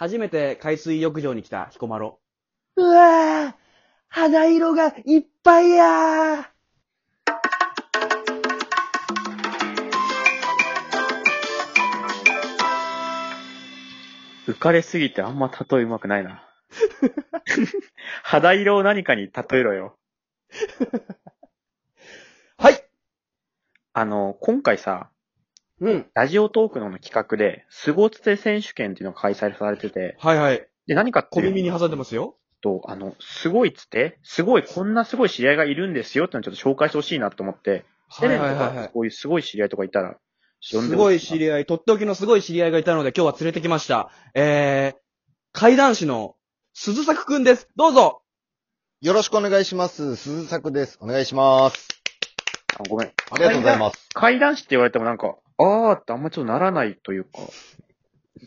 初めて海水浴場に来た彦摩呂。うわぁ、肌色がいっぱいやー。浮かれすぎてあんま例えうまくないな。肌色を何かに例えろよ。はいあの、今回さ、うん。ラジオトークの企画で、スゴツテ選手権っていうのが開催されてて、はいはい。で、何かっていう小耳に挟んでますよ。と、あの、すごいっつって、すごい、こんなすごい知り合いがいるんですよってのをちょっと紹介してほしいなと思って、セレンとか、こういうすごい知り合いとかいたら、呼んすでごい知り合い、とっておきのすごい知り合いがいたので今日は連れてきました。えー、怪談師の鈴作くんです。どうぞよろしくお願いします。鈴作です。お願いします。あごめん。ありがとうございます。怪談師って言われてもなんか、あーってあんまちょっとならないというか、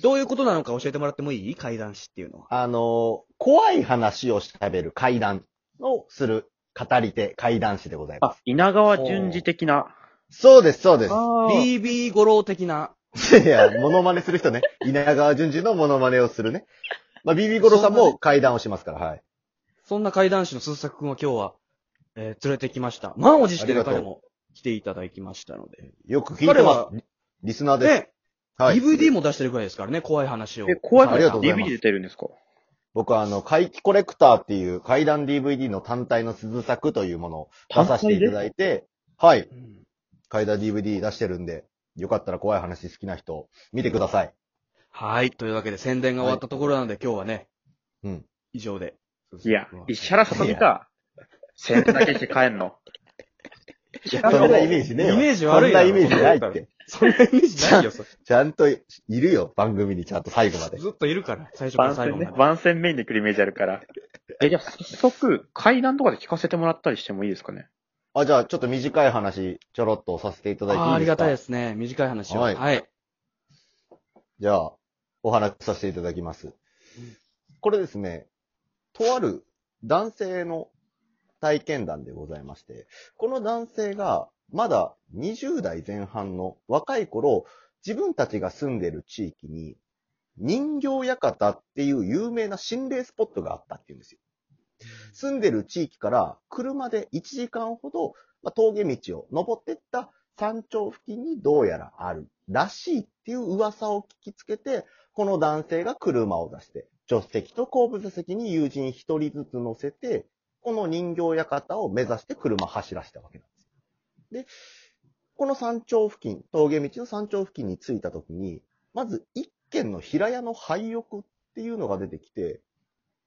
どういうことなのか教えてもらってもいい？怪談師っていうのは。あのー、怖い話を喋る怪談をする語り手、怪談師でございます。あ、稲川淳二的な。そうです、そうです。あー BB 五郎的な。いや、モノマネする人ね。稲川淳二のモノマネをするね。まあ、ビビゴロさんも怪談をしますから、はい。そんな怪談師の鈴作くんを今日は、えー連れてきました。満を持してありがとう彼も来ていただきましたので。よく聞いて彼はます。リリスナーです。で、はい。DVD も出してるくらいですからね、怖い話を。え、怖いありがとうございます DVD 出てるんですか？僕はあの、怪奇コレクターっていう怪談 DVD の単体の鈴作というものを出させていただいて、はい。うん怪談 DVD 出してるんで、よかったら怖い話好きな人、見てください。はい。というわけで宣伝が終わったところなので、今日はね、うん。以上で。いや、石原さとみか。宣伝だけして帰んの。そんなイメージねえよ。イメージ悪いなそんなイメージないって。そんなイメージないよ、それ ちゃんといるよ、番組にちゃんと最後まで。ずっといるから、最初から番宣ね最後ま。で。番宣メインで来るイメージあるから。え、じゃあ早速、階段とかで聞かせてもらったりしてもいいですかね？あ、じゃあちょっと短い話、ちょろっとさせていただいていいですか？あーありがたいですね。短い話を。はいはい。じゃあ、お話しさせていただきます。これですね、とある男性の体験談でございまして、この男性がまだ20代前半の若い頃、自分たちが住んでる地域に人形館っていう有名な心霊スポットがあったっていうんですよ。住んでる地域から車で1時間ほど、まあ、峠道を登っていった山頂付近にどうやらあるらしいっていう噂を聞きつけて、この男性が車を出して、助手席と後部座席に友人一人ずつ乗せて、この人形館を目指して車走らせたわけなんです。で、この山頂付近、峠道の山頂付近に着いた時に、まず一軒の平屋の廃屋っていうのが出てきて、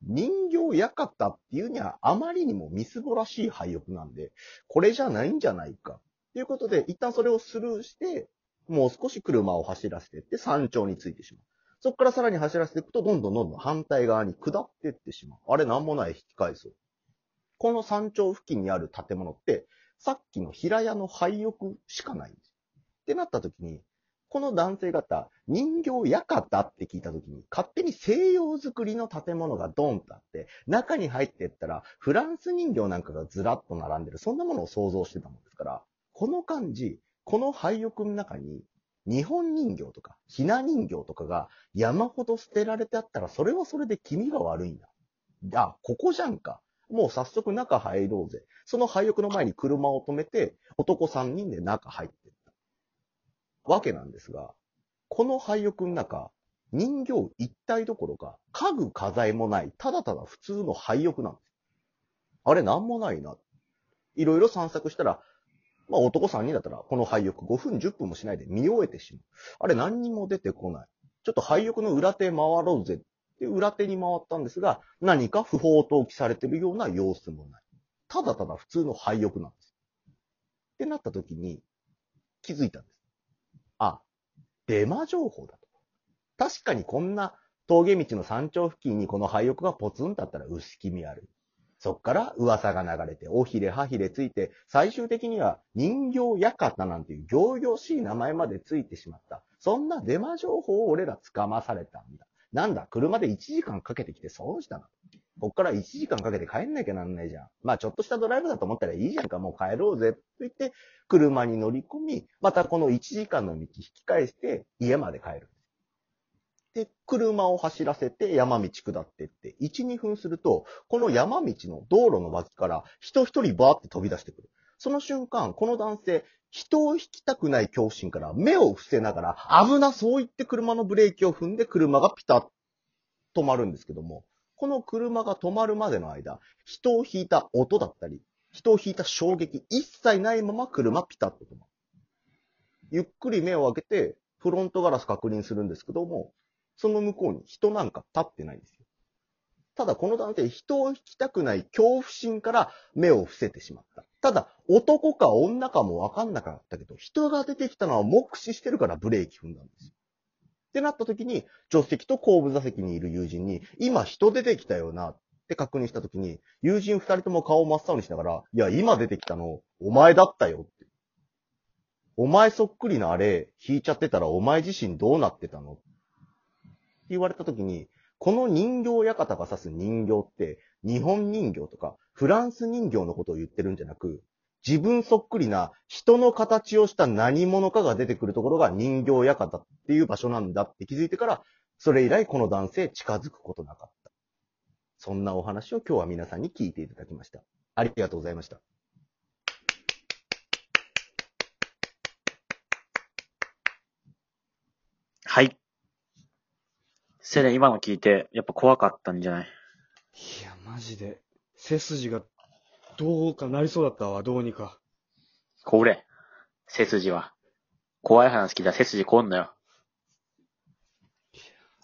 人形館っていうにはあまりにもみすぼらしい廃屋なんで、これじゃないんじゃないか。ということで、一旦それをスルーして、もう少し車を走らせていって山頂に着いてしまう。そこからさらに走らせていくと、どんどんどんどん反対側に下っていってしまう。あれなんもない引き返そう。この山頂付近にある建物って、さっきの平屋の廃屋しかないんです。ってなった時に、この男性方、人形館って聞いた時に、勝手に西洋作りの建物がドンとあって、中に入っていったら、フランス人形なんかがずらっと並んでる、そんなものを想像してたもんですから、この感じ、この廃屋の中に、日本人形とか、ひな人形とかが山ほど捨てられてあったら、それはそれで気味が悪いんだ。あ、ここじゃんか。もう早速中入ろうぜ。その廃屋の前に車を止めて、男3人で中入ってった。わけなんですが、この廃屋の中、人形一体どころか、家具家財もない、ただただ普通の廃屋なんです。あれなんもないな。いろいろ散策したら、まあ男3人だったら、この廃屋5分10分もしないで見終えてしまう。あれ何にも出てこない。ちょっと廃屋の裏手回ろうぜっで裏手に回ったんですが、何か不法投棄されてるような様子もない。ただただ普通の廃屋なんです。ってなった時に気づいたんです。あ、デマ情報だと。確かにこんな峠道の山頂付近にこの廃屋がポツンとあったら薄気味ある。そっから噂が流れて、おひれはひれついて、最終的には人形館なんていう行々しい名前までついてしまった。そんなデマ情報を俺ら捕まされたんだ。なんだ、車で1時間かけてきて損したな。こっから1時間かけて帰んなきゃなんないじゃん。まあちょっとしたドライブだと思ったらいいじゃんか、もう帰ろうぜ。と言って、車に乗り込み、またこの1時間の道引き返して家まで帰る。で、車を走らせて山道下ってって、1、2分すると、この山道の道路の脇から人一人バーって飛び出してくる。その瞬間、この男性、人を引きたくない恐怖心から目を伏せながら、危なそう言って車のブレーキを踏んで車がピタッと止まるんですけども、この車が止まるまでの間、人を引いた音だったり、人を引いた衝撃、一切ないまま車ピタッと止まる。ゆっくり目を開けて、フロントガラス確認するんですけども、その向こうに人なんか立ってないんですよ。ただこの男性、人を引きたくない恐怖心から目を伏せてしまった。ただ、男か女かもわかんなかったけど、人が出てきたのは目視してるからブレーキ踏んだんですよ。ってなった時に、助手席と後部座席にいる友人に、今人出てきたよなって確認した時に、友人二人とも顔を真っ青にしながら、いや、今出てきたの、お前だったよって。お前そっくりなあれ、引いちゃってたらお前自身どうなってたの？って言われた時に、この人形館が指す人形って、日本人形とかフランス人形のことを言ってるんじゃなく、自分そっくりな人の形をした何者かが出てくるところが人形館っていう場所なんだって気づいてから、それ以来この男性近づくことなかった。そんなお話を今日は皆さんに聞いていただきました。ありがとうございました。はい。セレン今の聞いて、やっぱ怖かったんじゃない？いや、マジで。背筋が、どうかなりそうだったわ、どうにか。これ。背筋は。怖い話聞いたら背筋こんのよ。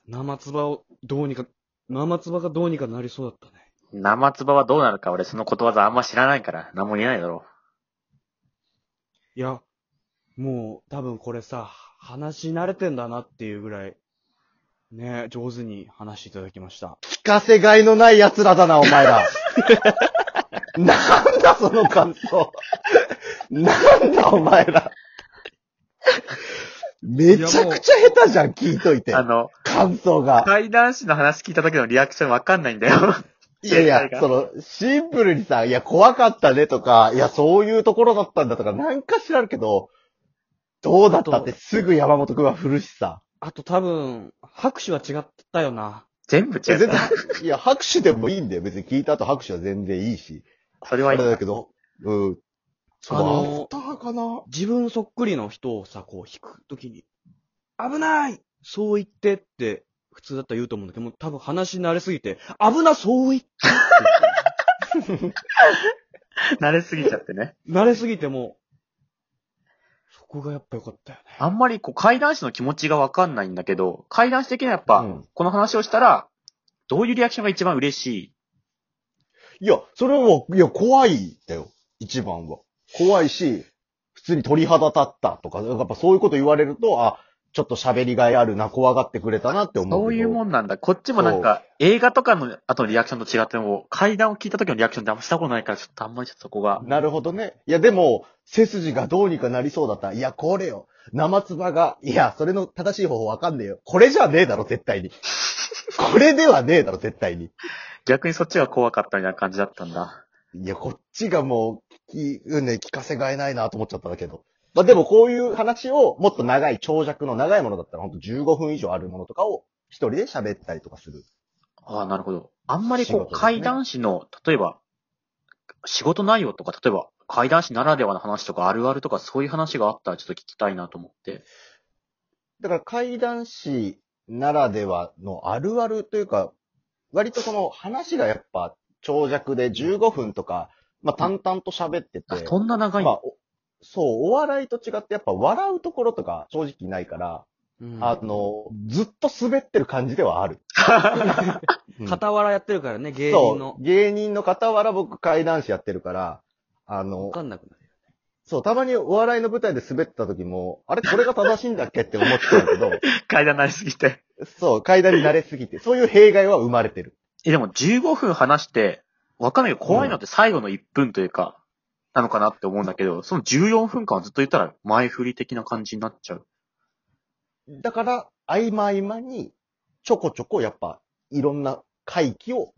生唾を、どうにか、生唾がどうにかなりそうだったね。生唾はどうなるか俺そのことわざあんま知らないから、何も言えないだろいや、もう、多分これさ、話し慣れてんだなっていうぐらい、ね、上手に話していただきました。聞かせがいのない奴らだな、お前ら。なんだ、その感想。なんだ、お前ら。めちゃくちゃ下手じゃん、聞いといてう。あ。の、感想が。怪談師の話聞いた時のリアクションわかんないんだよ。いやいやその、シンプルにさ、いや、怖かったねとか、いや、そういうところだったんだとか、なんか知らんけど、どうだったってすぐ山本くんは振るしさ。あと多分、拍手は違ったよな。全部違いや、全う。然、いや、拍手でもいいんだよ。別に聞いた後拍手は全然いいし。あそれはいいれだけど、うん。そう、あのアフターかな？自分そっくりの人をさ、こう引くときに、危ないそう言ってって、普通だったら言うと思うんだけど、もう多分話慣れすぎて、危なそう言ってって 慣れすぎちゃってね。慣れすぎてもう、そこがやっぱ良かったよね。あんまりこう怪談師の気持ちがわかんないんだけど、怪談師的にはやっぱ、うんこの話をしたら、どういうリアクションが一番嬉しい？いや、それはもう、いや、怖いだよ。一番は。怖いし、普通に鳥肌立ったとか、やっぱそういうこと言われると、あ、ちょっと喋りがいあるな、怖がってくれたなって思う。そういうもんなんだ。こっちもなんか、映画とかの後のリアクションと違っても、怪談を聞いた時のリアクションってあんましたことないから、ちょっとあんまりちょっとそこが。なるほどね。いや、でも、背筋がどうにかなりそうだった。いや、これよ。生唾が、いや、それの正しい方法わかんねえよ。これじゃねえだろ、絶対に。これではねえだろ、絶対に。逆にそっちが怖かったみたいな感じだったんだ。いや、こっちがもう、聞き、うんね、聞かせがえないなと思っちゃったんだけど。まあでもこういう話を、もっと長い、長尺の長いものだったら、ほんと15分以上あるものとかを、一人で喋ったりとかする。ああ、なるほど。あんまりこう、怪談師の、例えば、仕事内容とか、例えば、怪談師ならではの話とか、あるあるとか、そういう話があったらちょっと聞きたいなと思って。だから怪談師ならではのあるあるというか、割とその話がやっぱ長尺で15分とか、まあ淡々と喋ってて、あ、そんな長いまあ、おそう、お笑いと違ってやっぱ笑うところとか正直ないから、うんあの、ずっと滑ってる感じではある。うん傍らやってるからね、芸そ人のう、。芸人の傍ら僕怪談師やってるから、あわのか、んなくなる。そう、たまにお笑いの舞台で滑った時も、あれこれが正しいんだっけって思ってたけど、怪談になりすぎて。そう、階段に慣れすぎて、そういう弊害は生まれてる。え、でも15分話して、わかんないけど、怖いのって最後の1分というか、なのかなって思うんだけど、その14分間はずっと言ったら前振り的な感じになっちゃう。だから、合間合間に、ちょこちょこやっぱ、いろんな回帰を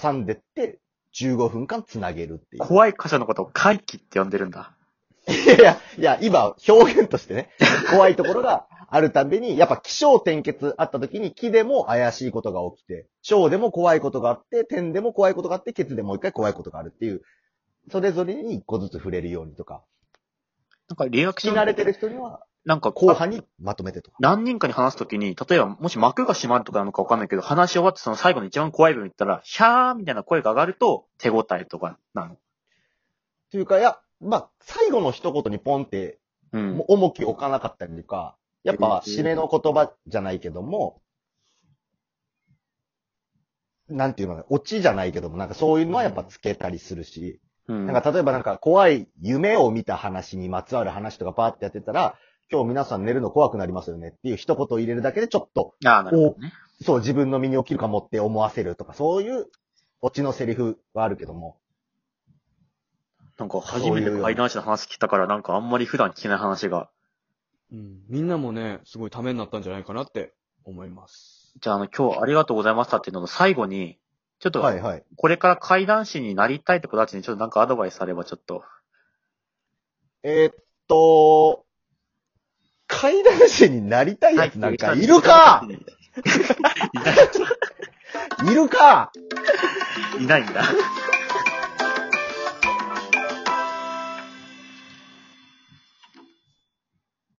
挟んでって、15分間つなげるっていう。怖い箇所のことを怪奇って呼んでるんだ。いやいや、いや、今、表現としてね、怖いところがあるたびに、やっぱ気象転結あった時に気でも怪しいことが起きて、小でも怖いことがあって、点でも怖いことがあって、ケツでもう一回怖いことがあるっていう、それぞれに一個ずつ触れるようにとか、なんかリアクション慣れてる人にはなんか後半にまとめてとか。何人かに話すときに、例えば、もし幕が閉まるとかなのかわかんないけど、話し終わってその最後の一番怖い部分言ったら、ヒャーみたいな声が上がると、手応えとかなの。というか、いや、まあ、最後の一言にポンって、うん。重き置かなかったりとか、やっぱ、締めの言葉じゃないけども、なんていうのかな、オチじゃないけども、なんかそういうのはやっぱつけたりするし、うん。なんか例えばなんか怖い夢を見た話にまつわる話とかパーってやってたら、今日皆さん寝るの怖くなりますよねっていう一言を入れるだけでちょっと、ああ、なるほどね。そう自分の身に起きるかもって思わせるとか、そういうオチのセリフはあるけども、なんか初めて怪談師の話聞いたから、なんかあんまり普段聞けない話が。うん。みんなもね、すごいためになったんじゃないかなって思います。じゃあ、あの、今日ありがとうございましたっていうのの最後に、ちょっと、はいはい。これから怪談師になりたいって子たちにちょっとなんかアドバイスあればちょっと。えーっと、怪談師になりたいやつなんかいるか？いるか？いないんだ。